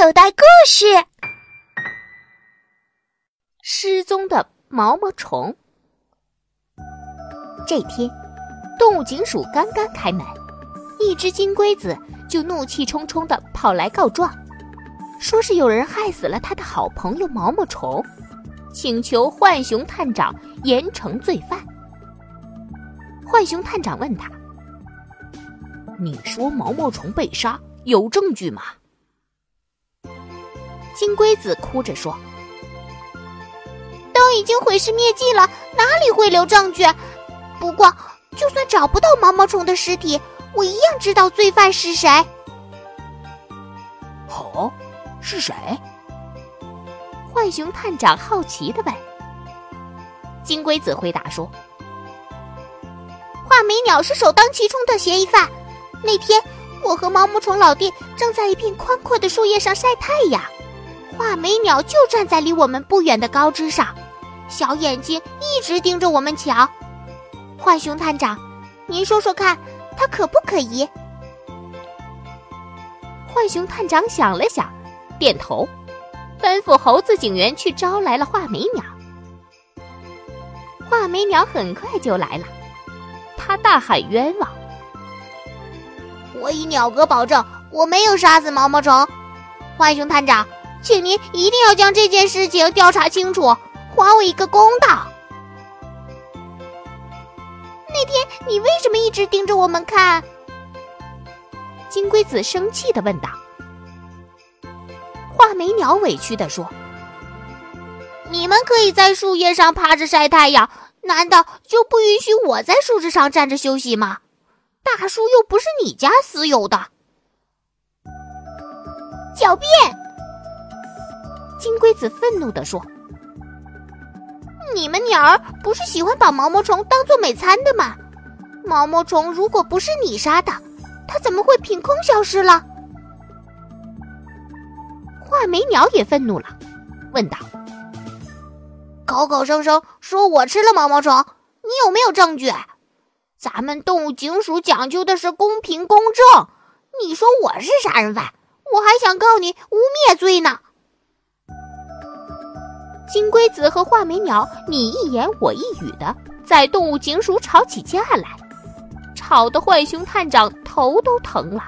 口袋故事：失踪的毛毛虫。这天，动物警署刚刚开门，一只金龟子就怒气冲冲的跑来告状，说是有人害死了他的好朋友毛毛虫，请求浣熊探长严惩罪犯。浣熊探长问他：“你说毛毛虫被杀，有证据吗？”金龟子哭着说：“都已经毁尸灭迹了，哪里会留证据？不过，就算找不到毛毛虫的尸体，我一样知道罪犯是谁。”“哦，是谁？”浣熊探长好奇的问。金龟子回答说：“画眉鸟是首当其冲的嫌疑犯。那天，我和毛毛虫老弟正在一片宽阔的树叶上晒太阳。”画眉鸟就站在离我们不远的高枝上，小眼睛一直盯着我们瞧。浣熊探长，您说说看，它可不可疑？浣熊探长想了想，点头，吩咐猴子警员去招来了画眉鸟。画眉鸟很快就来了，他大喊冤枉：“我以鸟哥保证，我没有杀死毛毛虫。”浣熊探长。请您一定要将这件事情调查清楚，还我一个公道。那天你为什么一直盯着我们看？金龟子生气的问道。画眉鸟委屈的说：“你们可以在树叶上趴着晒太阳，难道就不允许我在树枝上站着休息吗？大树又不是你家私有的。”狡辩！金龟子愤怒地说：“你们鸟儿不是喜欢把毛毛虫当做美餐的吗？毛毛虫如果不是你杀的，它怎么会凭空消失了？”画眉鸟也愤怒了，问道：“口口声声说我吃了毛毛虫，你有没有证据？咱们动物警署讲究的是公平公正，你说我是杀人犯，我还想告你污蔑罪呢。”金龟子和画眉鸟你一言我一语的在动物警署吵起架来，吵得浣熊探长头都疼了。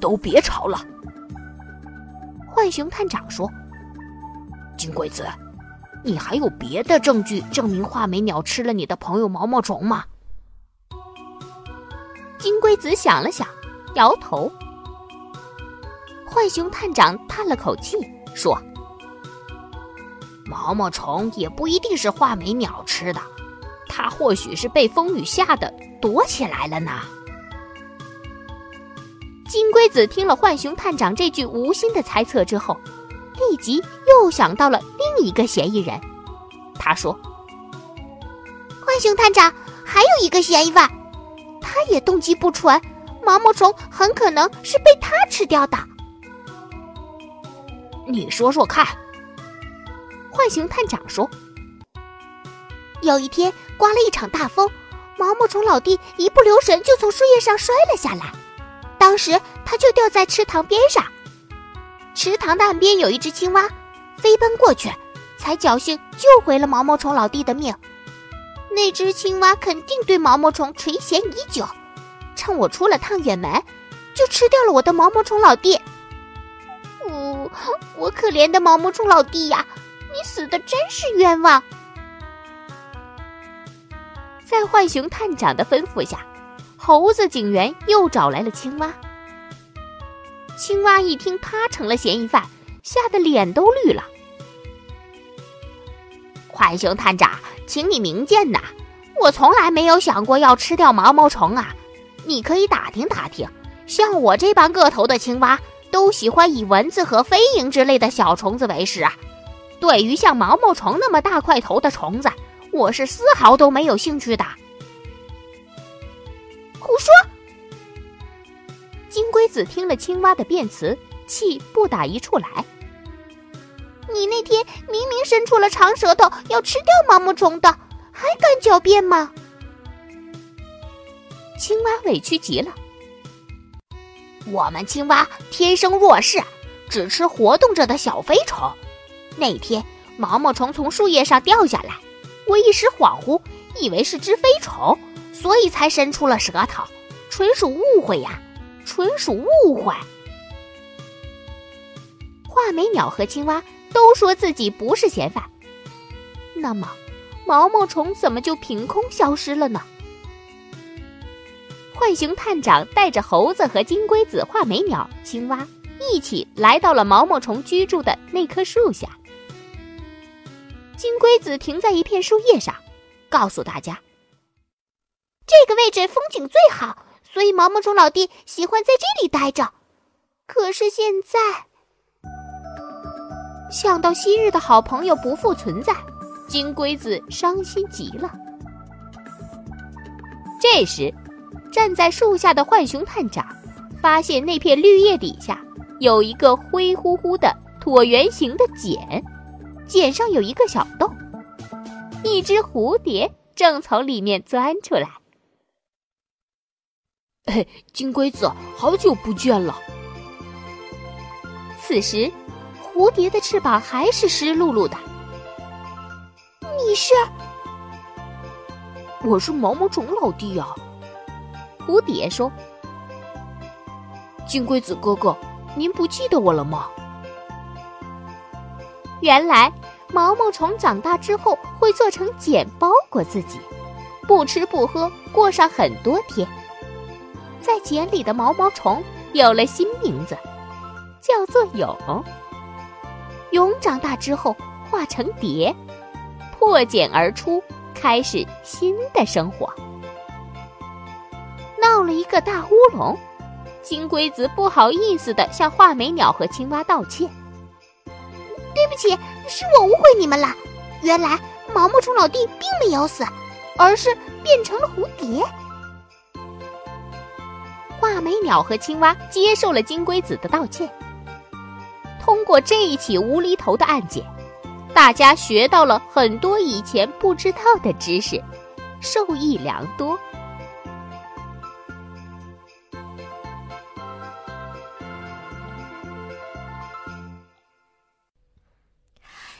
都别吵了，浣熊探长说：“金龟子，你还有别的证据证明画眉鸟吃了你的朋友毛毛虫吗？”金龟子想了想，摇头。浣熊探长叹了口气说。毛毛虫也不一定是画眉鸟吃的，它或许是被风雨吓得躲起来了呢。金龟子听了浣熊探长这句无心的猜测之后，立即又想到了另一个嫌疑人。他说：“浣熊探长还有一个嫌疑犯，他也动机不纯，毛毛虫很可能是被他吃掉的。你说说看。”浣熊探长说：“有一天刮了一场大风，毛毛虫老弟一不留神就从树叶上摔了下来，当时他就掉在池塘边上。池塘的岸边有一只青蛙，飞奔过去，才侥幸救回了毛毛虫老弟的命。那只青蛙肯定对毛毛虫垂涎已久，趁我出了趟远门，就吃掉了我的毛毛虫老弟。呜，我可怜的毛毛虫老弟呀！”你死的真是冤枉！在浣熊探长的吩咐下，猴子警员又找来了青蛙。青蛙一听他成了嫌疑犯，吓得脸都绿了。浣熊探长，请你明鉴呐！我从来没有想过要吃掉毛毛虫啊！你可以打听打听，像我这般个头的青蛙，都喜欢以蚊子和飞蝇之类的小虫子为食啊。对于像毛毛虫那么大块头的虫子，我是丝毫都没有兴趣的。胡说！金龟子听了青蛙的辩词，气不打一处来。你那天明明伸出了长舌头要吃掉毛毛虫的，还敢狡辩吗？青蛙委屈极了。我们青蛙天生弱势，只吃活动着的小飞虫。那天毛毛虫从树叶上掉下来，我一时恍惚，以为是只飞虫，所以才伸出了舌头，纯属误会呀，纯属误会。画眉鸟和青蛙都说自己不是嫌犯，那么毛毛虫怎么就凭空消失了呢？浣熊探长带着猴子和金龟子、画眉鸟、青蛙一起来到了毛毛虫居住的那棵树下。金龟子停在一片树叶上，告诉大家：“这个位置风景最好，所以毛毛虫老弟喜欢在这里待着。可是现在，想到昔日的好朋友不复存在，金龟子伤心极了。这时。”站在树下的浣熊探长发现那片绿叶底下有一个灰乎乎的椭圆形的茧，茧上有一个小洞，一只蝴蝶正从里面钻出来。嘿，金龟子，好久不见了。此时，蝴蝶的翅膀还是湿漉漉的。你是？我是毛毛虫老弟呀。蝴蝶说：“金龟子哥哥，您不记得我了吗？”原来毛毛虫长大之后会做成茧包裹自己，不吃不喝过上很多天。在茧里的毛毛虫有了新名字，叫做蛹。蛹长大之后化成蝶，破茧而出，开始新的生活。闹了一个大乌龙，金龟子不好意思的向画眉鸟和青蛙道歉：“对不起，是我误会你们了。原来毛毛虫老弟并没有死，而是变成了蝴蝶。”画眉鸟和青蛙接受了金龟子的道歉。通过这一起无厘头的案件，大家学到了很多以前不知道的知识，受益良多。